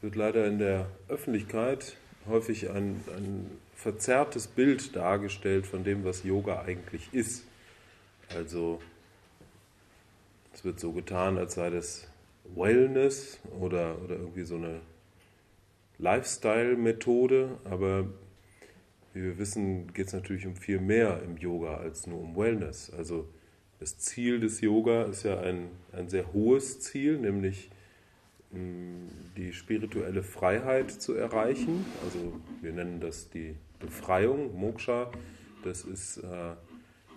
wird leider in der Öffentlichkeit häufig ein, ein verzerrtes Bild dargestellt von dem, was Yoga eigentlich ist. Also es wird so getan, als sei das Wellness oder, oder irgendwie so eine Lifestyle-Methode, aber wie wir wissen, geht es natürlich um viel mehr im Yoga als nur um Wellness. Also das Ziel des Yoga ist ja ein, ein sehr hohes Ziel, nämlich die spirituelle Freiheit zu erreichen. Also wir nennen das die Befreiung, Moksha. Das ist, äh,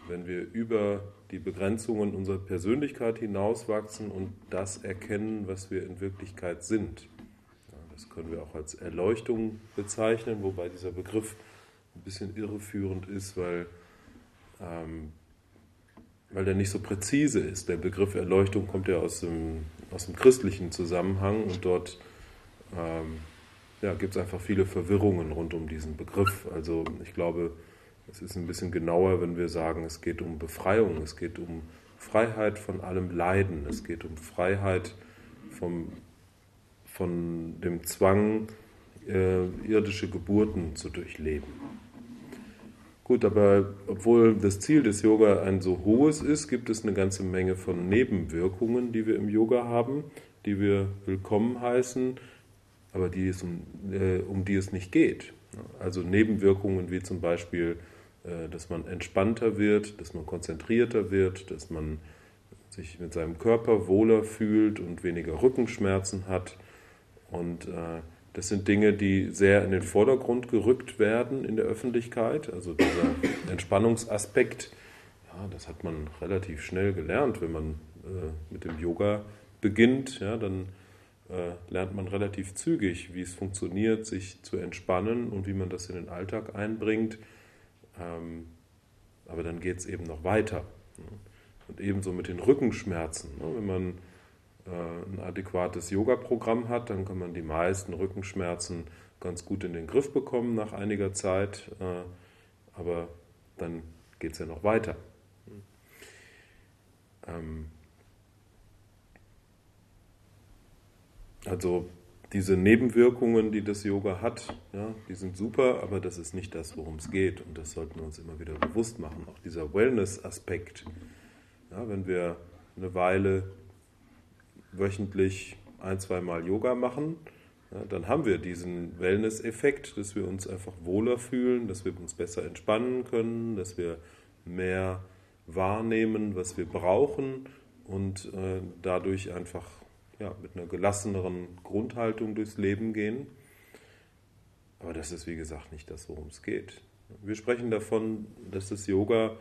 wenn wir über die Begrenzungen unserer Persönlichkeit hinauswachsen und das erkennen, was wir in Wirklichkeit sind. Das können wir auch als Erleuchtung bezeichnen, wobei dieser Begriff ein bisschen irreführend ist, weil, ähm, weil der nicht so präzise ist. Der Begriff Erleuchtung kommt ja aus dem aus dem christlichen Zusammenhang und dort ähm, ja, gibt es einfach viele Verwirrungen rund um diesen Begriff. Also ich glaube, es ist ein bisschen genauer, wenn wir sagen, es geht um Befreiung, es geht um Freiheit von allem Leiden, es geht um Freiheit vom, von dem Zwang, äh, irdische Geburten zu durchleben. Gut, aber obwohl das Ziel des Yoga ein so hohes ist, gibt es eine ganze Menge von Nebenwirkungen, die wir im Yoga haben, die wir willkommen heißen, aber die es um, äh, um die es nicht geht. Also Nebenwirkungen wie zum Beispiel, äh, dass man entspannter wird, dass man konzentrierter wird, dass man sich mit seinem Körper wohler fühlt und weniger Rückenschmerzen hat und äh, das sind Dinge, die sehr in den Vordergrund gerückt werden in der Öffentlichkeit. Also dieser Entspannungsaspekt, ja, das hat man relativ schnell gelernt, wenn man äh, mit dem Yoga beginnt. Ja, dann äh, lernt man relativ zügig, wie es funktioniert, sich zu entspannen und wie man das in den Alltag einbringt. Ähm, aber dann geht es eben noch weiter. Ne? Und ebenso mit den Rückenschmerzen. Ne? Wenn man ein adäquates Yoga-Programm hat, dann kann man die meisten Rückenschmerzen ganz gut in den Griff bekommen nach einiger Zeit. Äh, aber dann geht es ja noch weiter. Ähm, also diese Nebenwirkungen, die das Yoga hat, ja, die sind super, aber das ist nicht das, worum es geht. Und das sollten wir uns immer wieder bewusst machen. Auch dieser Wellness-Aspekt. Ja, wenn wir eine Weile wöchentlich ein, zwei Mal Yoga machen, ja, dann haben wir diesen Wellness-Effekt, dass wir uns einfach wohler fühlen, dass wir uns besser entspannen können, dass wir mehr wahrnehmen, was wir brauchen und äh, dadurch einfach ja, mit einer gelasseneren Grundhaltung durchs Leben gehen. Aber das ist, wie gesagt, nicht das, worum es geht. Wir sprechen davon, dass das Yoga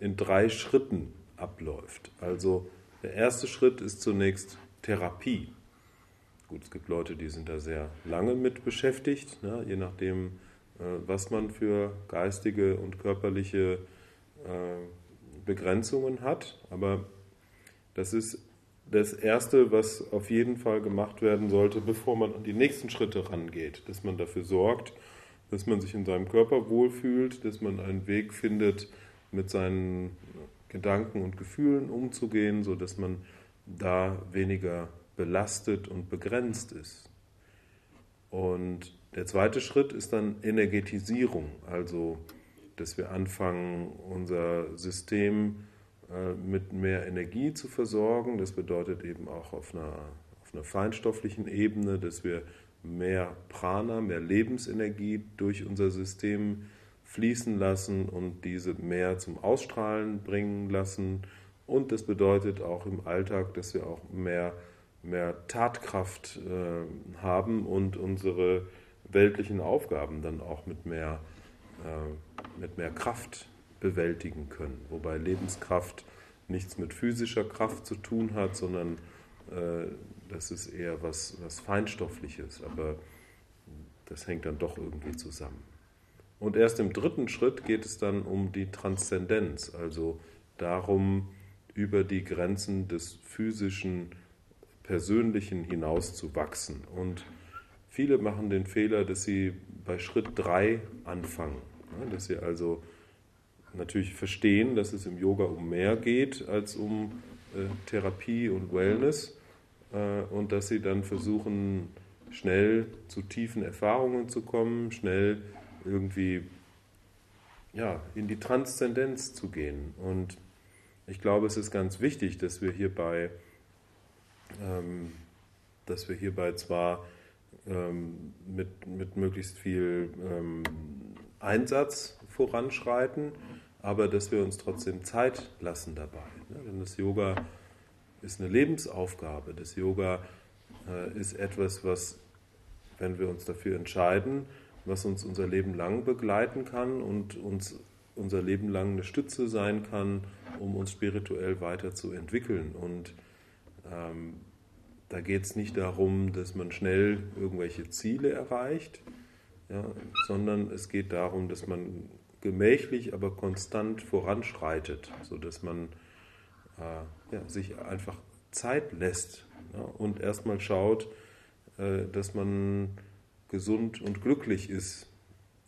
in drei Schritten abläuft. Also der erste Schritt ist zunächst Therapie. Gut, es gibt Leute, die sind da sehr lange mit beschäftigt, ne? je nachdem, äh, was man für geistige und körperliche äh, Begrenzungen hat. Aber das ist das Erste, was auf jeden Fall gemacht werden sollte, bevor man an die nächsten Schritte rangeht, dass man dafür sorgt, dass man sich in seinem Körper wohlfühlt, dass man einen Weg findet, mit seinen Gedanken und Gefühlen umzugehen, sodass man da weniger belastet und begrenzt ist. Und der zweite Schritt ist dann Energetisierung, also dass wir anfangen, unser System äh, mit mehr Energie zu versorgen. Das bedeutet eben auch auf einer, auf einer feinstofflichen Ebene, dass wir mehr Prana, mehr Lebensenergie durch unser System fließen lassen und diese mehr zum Ausstrahlen bringen lassen und das bedeutet auch im Alltag, dass wir auch mehr, mehr Tatkraft äh, haben und unsere weltlichen Aufgaben dann auch mit mehr, äh, mit mehr Kraft bewältigen können. Wobei Lebenskraft nichts mit physischer Kraft zu tun hat, sondern äh, das ist eher was, was Feinstoffliches. Aber das hängt dann doch irgendwie zusammen. Und erst im dritten Schritt geht es dann um die Transzendenz, also darum, über die Grenzen des physischen, persönlichen hinaus zu wachsen. Und viele machen den Fehler, dass sie bei Schritt 3 anfangen, dass sie also natürlich verstehen, dass es im Yoga um mehr geht als um äh, Therapie und Wellness äh, und dass sie dann versuchen, schnell zu tiefen Erfahrungen zu kommen, schnell irgendwie ja, in die Transzendenz zu gehen. Und ich glaube, es ist ganz wichtig, dass wir hierbei, ähm, dass wir hierbei zwar ähm, mit, mit möglichst viel ähm, Einsatz voranschreiten, aber dass wir uns trotzdem Zeit lassen dabei. Ne? Denn das Yoga ist eine Lebensaufgabe. Das Yoga äh, ist etwas, was, wenn wir uns dafür entscheiden, was uns unser Leben lang begleiten kann und uns unser Leben lang eine Stütze sein kann, um uns spirituell weiterzuentwickeln. Und ähm, da geht es nicht darum, dass man schnell irgendwelche Ziele erreicht, ja, sondern es geht darum, dass man gemächlich, aber konstant voranschreitet, sodass man äh, ja, sich einfach Zeit lässt ja, und erstmal schaut, äh, dass man gesund und glücklich ist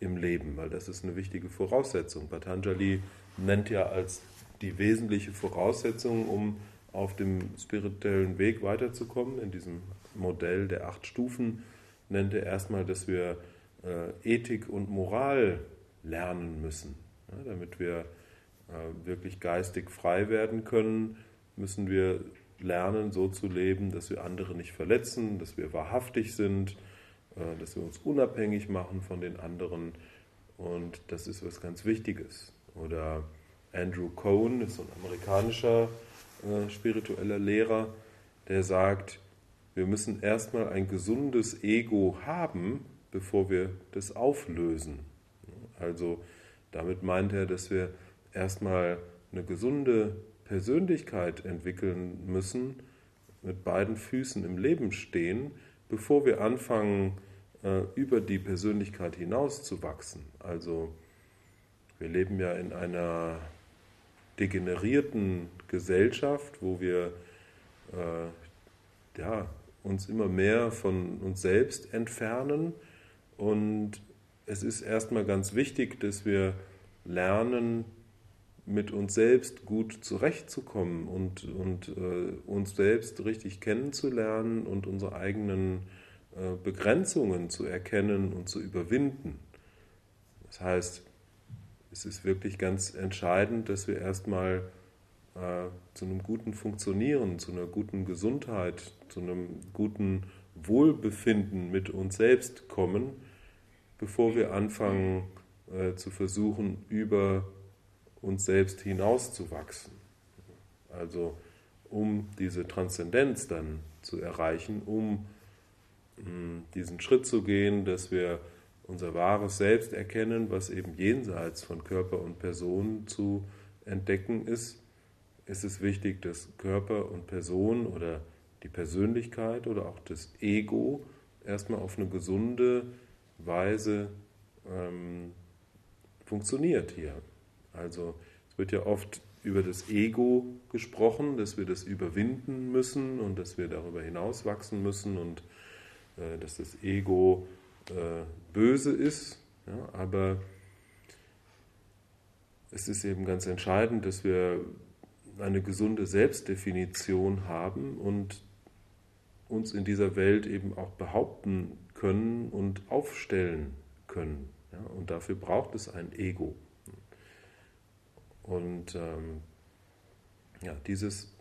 im Leben, weil das ist eine wichtige Voraussetzung. Patanjali nennt ja als die wesentliche Voraussetzung, um auf dem spirituellen Weg weiterzukommen, in diesem Modell der acht Stufen, nennt er erstmal, dass wir äh, Ethik und Moral lernen müssen. Ja, damit wir äh, wirklich geistig frei werden können, müssen wir lernen, so zu leben, dass wir andere nicht verletzen, dass wir wahrhaftig sind, dass wir uns unabhängig machen von den anderen. Und das ist was ganz Wichtiges. Oder Andrew Cohen ist so ein amerikanischer äh, spiritueller Lehrer, der sagt, wir müssen erstmal ein gesundes Ego haben, bevor wir das auflösen. Also damit meint er, dass wir erstmal eine gesunde Persönlichkeit entwickeln müssen, mit beiden Füßen im Leben stehen, bevor wir anfangen, äh, über die Persönlichkeit hinaus zu wachsen. Also wir leben ja in einer degenerierten Gesellschaft, wo wir äh, ja, uns immer mehr von uns selbst entfernen. Und es ist erstmal ganz wichtig, dass wir lernen, mit uns selbst gut zurechtzukommen und, und äh, uns selbst richtig kennenzulernen und unsere eigenen Begrenzungen zu erkennen und zu überwinden. Das heißt, es ist wirklich ganz entscheidend, dass wir erstmal äh, zu einem guten Funktionieren, zu einer guten Gesundheit, zu einem guten Wohlbefinden mit uns selbst kommen, bevor wir anfangen äh, zu versuchen, über uns selbst hinauszuwachsen. Also um diese Transzendenz dann zu erreichen, um diesen Schritt zu gehen, dass wir unser wahres Selbst erkennen, was eben jenseits von Körper und Person zu entdecken ist, ist es wichtig, dass Körper und Person oder die Persönlichkeit oder auch das Ego erstmal auf eine gesunde Weise ähm, funktioniert hier. Also es wird ja oft über das Ego gesprochen, dass wir das überwinden müssen und dass wir darüber hinaus wachsen müssen und äh, dass das Ego äh, böse ist. Ja, aber es ist eben ganz entscheidend, dass wir eine gesunde Selbstdefinition haben und uns in dieser Welt eben auch behaupten können und aufstellen können. Ja, und dafür braucht es ein Ego. Und ähm, ja, dieses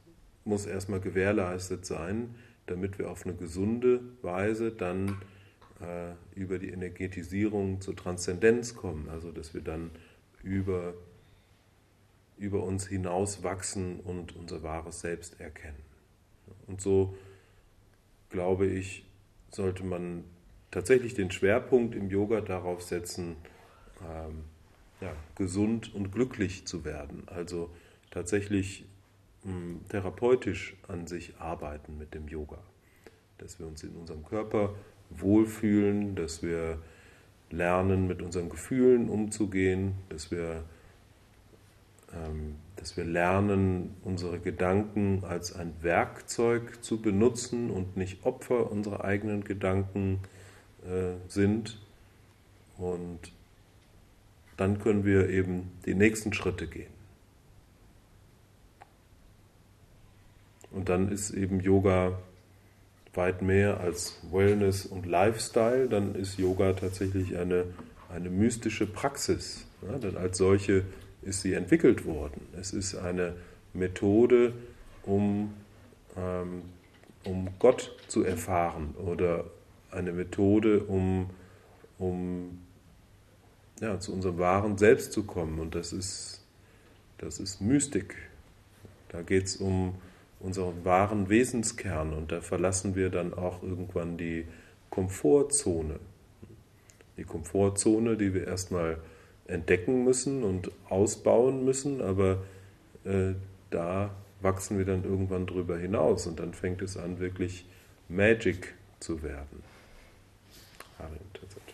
muss erstmal gewährleistet sein, damit wir auf eine gesunde Weise dann äh, über die Energetisierung zur Transzendenz kommen, also dass wir dann über, über uns hinaus wachsen und unser wahres Selbst erkennen. Und so, glaube ich, sollte man tatsächlich den Schwerpunkt im Yoga darauf setzen, ähm, ja, gesund und glücklich zu werden. Also tatsächlich mh, hm, therapeutisch an sich arbeiten mit dem Yoga. Dass wir uns in unserem Körper wohlfühlen, dass wir lernen, mit unseren Gefühlen umzugehen, dass wir, ähm, dass wir lernen, unsere Gedanken als ein Werkzeug zu benutzen und nicht Opfer unserer eigenen Gedanken äh, sind. Und dann können wir eben die nächsten Schritte gehen. Dann ist eben Yoga weit mehr als Wellness und Lifestyle, dann ist Yoga tatsächlich eine, eine mystische Praxis. Ja, denn als solche ist sie entwickelt worden. Es ist eine Methode, um, ähm, um Gott zu erfahren oder eine Methode, um, um ja, zu unserem wahren Selbst zu kommen. Und das ist, das ist Mystik. Da geht es um unseren wahren Wesenskern und da verlassen wir dann auch irgendwann die Komfortzone. Die Komfortzone, die wir erstmal entdecken müssen und ausbauen müssen, aber äh, da wachsen wir dann irgendwann drüber hinaus und dann fängt es an, wirklich Magic zu werden. Harim, tatsächlich.